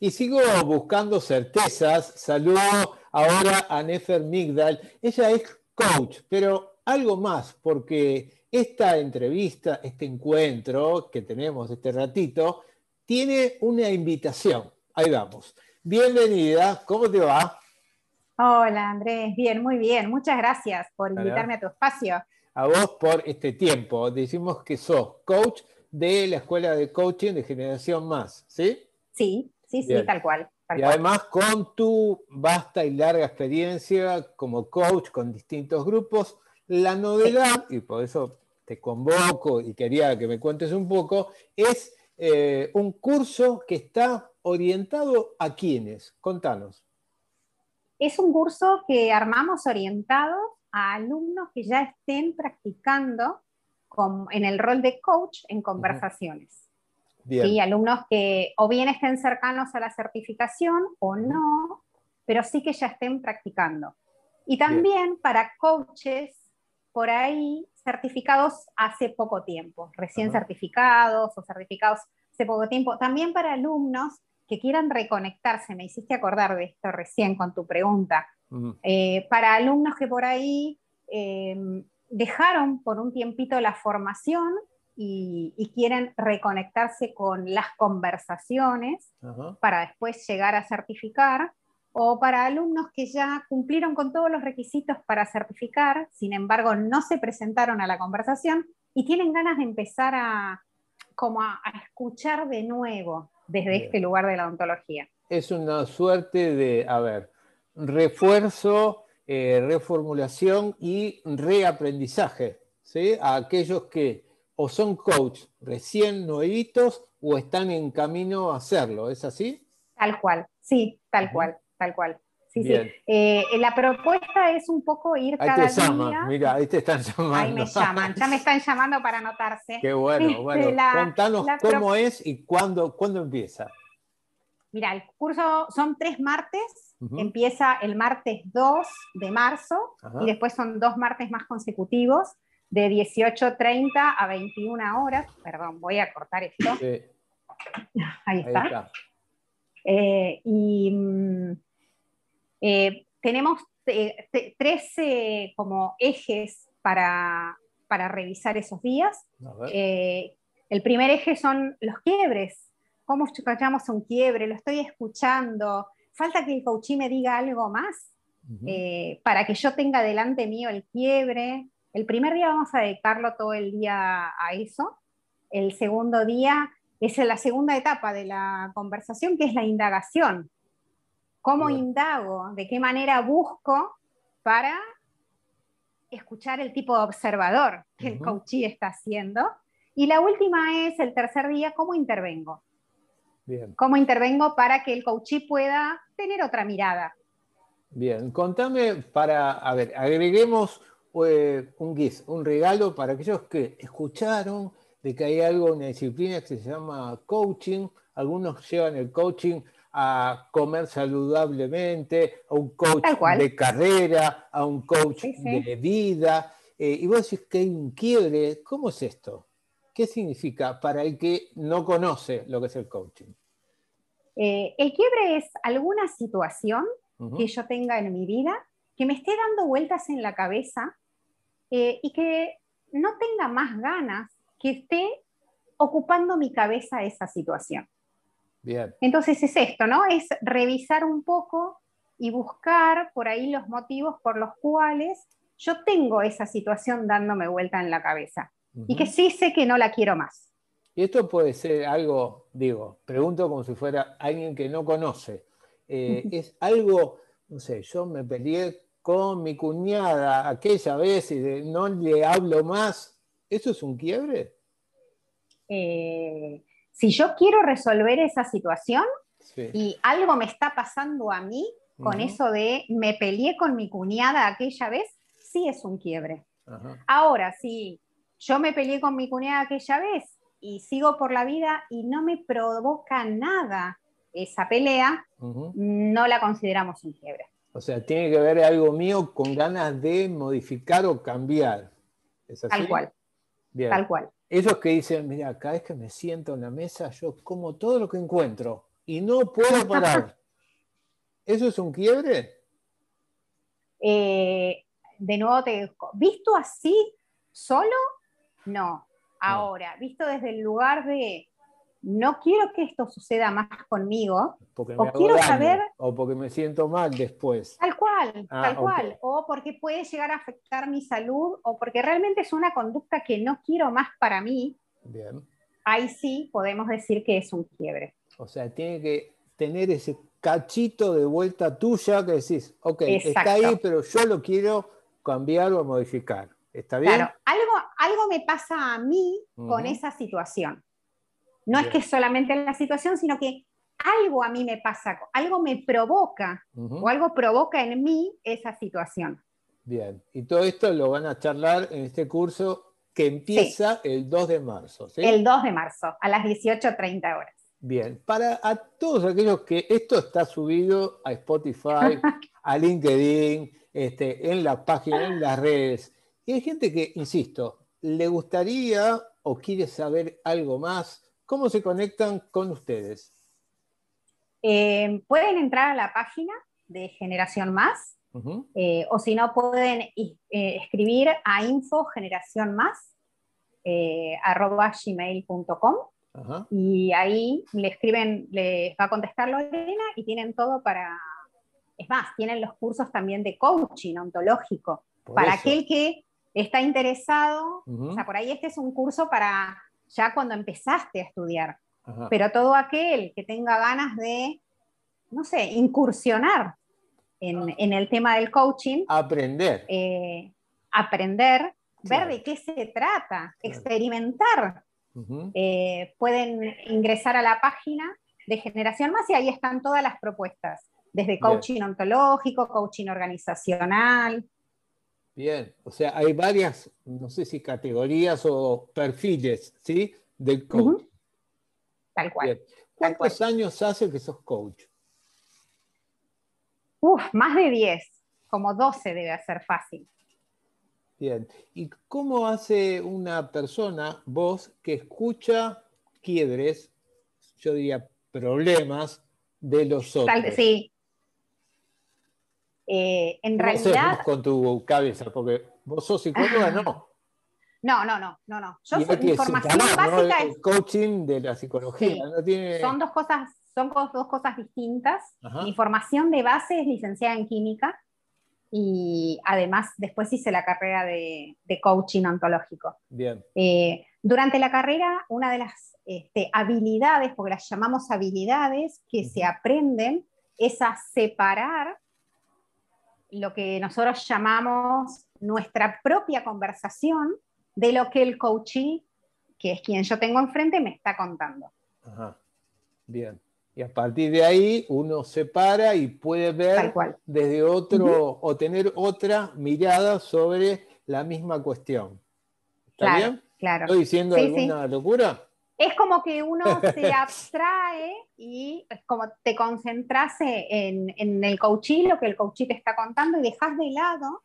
Y sigo buscando certezas. Saludo ahora a Nefer Migdal. Ella es coach, pero algo más, porque esta entrevista, este encuentro que tenemos este ratito, tiene una invitación. Ahí vamos. Bienvenida, ¿cómo te va? Hola Andrés, bien, muy bien. Muchas gracias por invitarme a tu espacio. A vos por este tiempo. Decimos que sos coach de la Escuela de Coaching de Generación Más, ¿sí? Sí, sí, sí, tal cual. y además con tu vasta y larga experiencia como coach con distintos grupos, la novedad, y por eso te convoco y quería que me cuentes un poco, es eh, un curso que está orientado a quiénes. Contanos. Es un curso que armamos orientado a alumnos que ya estén practicando en el rol de coach en conversaciones. Y Alumnos que o bien estén cercanos a la certificación o no, pero sí que ya estén practicando. Y también para coaches por ahí certificados hace poco tiempo, recién certificados o certificados hace poco tiempo. También para alumnos que quieran reconectarse, me hiciste acordar de esto recién con tu pregunta. Eh, para alumnos que por ahí em, dejaron por un tiempito la formación y, quieren reconectarse con las conversaciones para después llegar a certificar, o para alumnos que ya cumplieron con todos los requisitos para certificar, sin embargo no se presentaron a la conversación y tienen ganas de empezar a, como a, escuchar de nuevo desde este lugar de la ontología. Es una suerte de, a ver, refuerzo eh, reformulación y reaprendizaje, ¿sí? a aquellos que o son coach recién nuevitos o están en camino a hacerlo, ¿es así? Tal cual, sí, tal cual, tal cual. Sí, sí. Eh, la propuesta es un poco ir ahí cada te llaman, día. Mira, ahí te están llamando. Ahí me llaman, ya me están llamando para anotarse. Qué bueno, este, bueno. Contanos cómo es y cuándo, cuándo empieza. Mira, el curso son tres martes, empieza el martes 2 de marzo y después son dos martes más consecutivos de 18.30 a 21 horas. Perdón, voy a cortar esto. Ahí está. Eh, y mm, eh, tenemos eh, tres como ejes para, para, revisar esos días. el primer eje son los quiebres cómo escuchamos un quiebre, lo estoy escuchando, falta que el coachí me diga algo más eh, para que yo tenga delante mío el quiebre. El primer día vamos a dedicarlo todo el día a eso. El segundo día es la segunda etapa de la conversación, que es la indagación. ¿Cómo indago? ¿De qué manera busco para escuchar el tipo de observador que el coachí está haciendo? Y la última es el tercer día, ¿cómo intervengo? ¿Cómo intervengo para que el coachí pueda tener otra mirada? Bien, contame para, a ver, agreguemos eh, un GIS, un regalo para aquellos que escucharon de que hay algo, una disciplina que se llama coaching. Algunos llevan el coaching a comer saludablemente, a un coach de carrera, a un coach de vida. Eh, y vos decís que hay un quiebre. ¿Cómo es esto? ¿Qué significa para el que no conoce lo que es el coaching? Eh, el quiebre es alguna situación que yo tenga en mi vida que me esté dando vueltas en la cabeza eh, y que no tenga más ganas que esté ocupando mi cabeza esa situación. Bien. Entonces es esto, ¿no? Es revisar un poco y buscar por ahí los motivos por los cuales yo tengo esa situación dándome vuelta en la cabeza y que sí sé que no la quiero más. Y esto puede ser algo, digo, pregunto como si fuera alguien que no conoce. Eh, es algo, no sé, yo me peleé con mi cuñada aquella vez y no le hablo más. ¿Eso es un quiebre? Eh, si yo quiero resolver esa situación y algo me está pasando a mí con eso de me peleé con mi cuñada aquella vez, sí es un quiebre. Ahora, si yo me peleé con mi cuñada aquella vez y sigo por la vida y no me provoca nada esa pelea, no la consideramos un quiebre. O sea, tiene que ver algo mío con ganas de modificar o cambiar. ¿Es así? Tal cual. Tal cual. Esos que dicen, mira, cada vez que me siento en la mesa, yo como todo lo que encuentro y no puedo parar. ¿Eso es un quiebre? Eh, de nuevo te visto así, solo, no. Ahora, visto desde el lugar de no quiero que esto suceda más conmigo, o quiero saber... O porque me siento mal después. Tal cual, ah, tal cual. O porque puede llegar a afectar mi salud, o porque realmente es una conducta que no quiero más para mí. Bien. Ahí sí podemos decir que es un quiebre. O sea, tiene que tener ese cachito de vuelta tuya que decís, ok, está ahí, pero yo lo quiero cambiar o modificar. ¿Está bien? Claro, algo, algo me pasa a mí con esa situación. No es que solamente en la situación, sino que algo a mí me pasa, algo me provoca o algo provoca en mí esa situación. Bien, y todo esto lo van a charlar en este curso que empieza el 2 de marzo. ¿sí? El 2 de marzo, a las 18.30 horas. Bien, para a todos aquellos que esto está subido a Spotify, a LinkedIn, este, en la página, en las redes, y hay gente que, insisto, le gustaría o quiere saber algo más, ¿Cómo se conectan con ustedes? Eh, pueden entrar a la página de Generación Más, eh, o si no, pueden eh, escribir a info generación más arroba gmail.com y ahí le escriben, les va a contestar Lorena y tienen todo para, es más, tienen los cursos también de coaching ontológico. para aquel que está interesado, o sea, por ahí este es un curso para ya cuando empezaste a estudiar. Pero todo aquel que tenga ganas de, no sé, incursionar en, ah. el tema del coaching. Aprender. Eh, aprender, ver de qué se trata, experimentar. Eh, pueden ingresar a la página de Generación Más y ahí están todas las propuestas, desde coaching ontológico, coaching organizacional, Bien, o sea, hay varias, no sé si categorías o perfiles, ¿sí? Del coach. Tal cual. ¿Cuántos años hace que sos coach? Uf, más de 10, como 12 debe ser fácil. Bien, ¿y cómo hace una persona, vos, que escucha quiebres, yo diría problemas de los otros? sí, eh, en realidad. con tu cabeza? Porque vos sos psicóloga, ¿no? No, no, no, no, no. Yo soy mi formación básica El coaching de la psicología. Son dos cosas, son dos cosas distintas. Mi formación de base es licenciada en química y además después hice la carrera de, coaching ontológico. Bien. Eh, durante la carrera, una de las este, habilidades, porque las llamamos habilidades, que se aprenden es a separar lo que nosotros llamamos nuestra propia conversación de lo que el coachee, que es quien yo tengo enfrente, me está contando. Ajá. Bien. Y a partir de ahí uno se para y puede ver desde otro o tener otra mirada sobre la misma cuestión. ¿Está bien? Claro. ¿Estoy diciendo alguna locura? Es como que uno se abstrae y es como te concentras en, en, el coachí, lo que el coachí te está contando y dejas de lado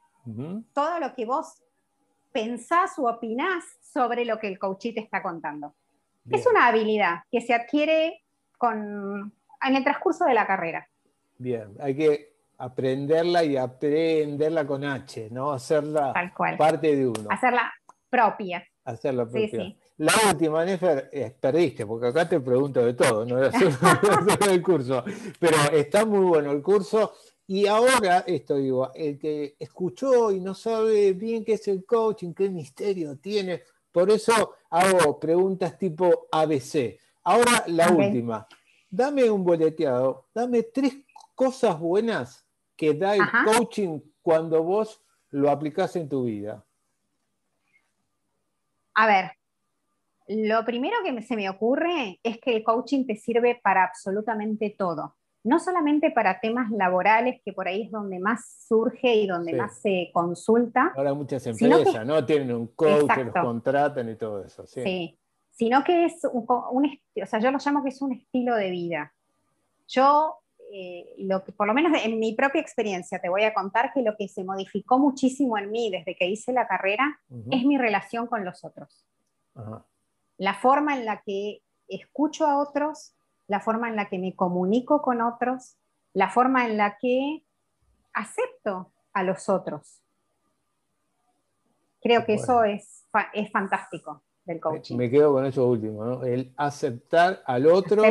todo lo que vos pensás o opinás sobre lo que el coachí te está contando. Es una habilidad que se adquiere con, en el transcurso de la carrera. Bien, hay que aprenderla y aprenderla con H, ¿no? Hacerla parte de uno. Hacerla propia. Hacerla propia. Sí, sí. La última, Nefer, eh, perdiste, porque acá te pregunto de todo, no es el curso. Pero está muy bueno el curso. Y ahora, esto digo, el que escuchó y no sabe bien qué es el coaching, qué misterio tiene, por eso hago preguntas tipo ABC. Ahora la última. Dame un boleteado, dame tres cosas buenas que da el coaching cuando vos lo aplicás en tu vida. A ver, lo primero que se me ocurre es que el coaching te sirve para absolutamente todo. No solamente para temas laborales, que por ahí es donde más surge y donde más se consulta. Ahora muchas empresas, ¿no? Tienen un coach que los contratan y todo eso. Sí. Sino que es un, o sea, yo lo llamo que es un estilo de vida. Yo, eh, lo que, por lo menos en mi propia experiencia, te voy a contar que lo que se modificó muchísimo en mí desde que hice la carrera es mi relación con los otros. Ajá la forma en la que escucho a otros, la forma en la que me comunico con otros, la forma en la que acepto a los otros. Creo que eso es, es fantástico del coaching. Me quedo con eso último, ¿no? El aceptar al otro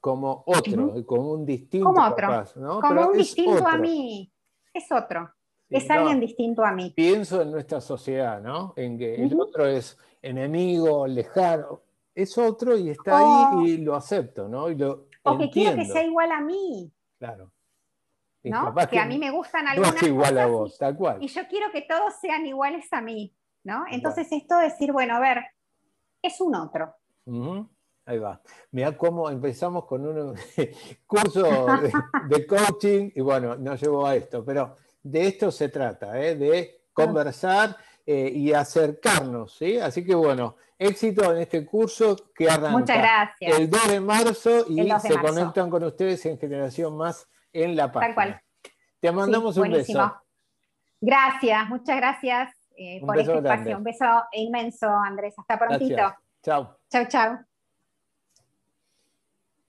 como otro, como un distinto. Como otro, como un distinto a mí. Es otro. es alguien distinto a mí. Pienso en nuestra sociedad, ¿no? En que el otro es enemigo, lejano. Es otro y está ahí y lo acepto, ¿no? Y lo o que quiero que sea igual a mí. Claro. ¿no? Que, a mí me gustan algunas no es igual a vos, tal cual. Y yo quiero que todos sean iguales a mí, ¿no? Entonces esto de decir, bueno, a ver, es un otro. Ahí va. Mira cómo empezamos con un curso de, coaching y bueno, nos llevó a esto, pero de esto se trata, ¿eh? de conversar eh, y acercarnos, ¿sí? Así que bueno, éxito en este curso que arranca el 2 de marzo y se conectan con ustedes en Generación Más en la página. Tal cual. Te mandamos un beso. Gracias, muchas gracias eh, por este espacio. Un beso inmenso, Andrés. Hasta prontito. Chao. Chao, chao.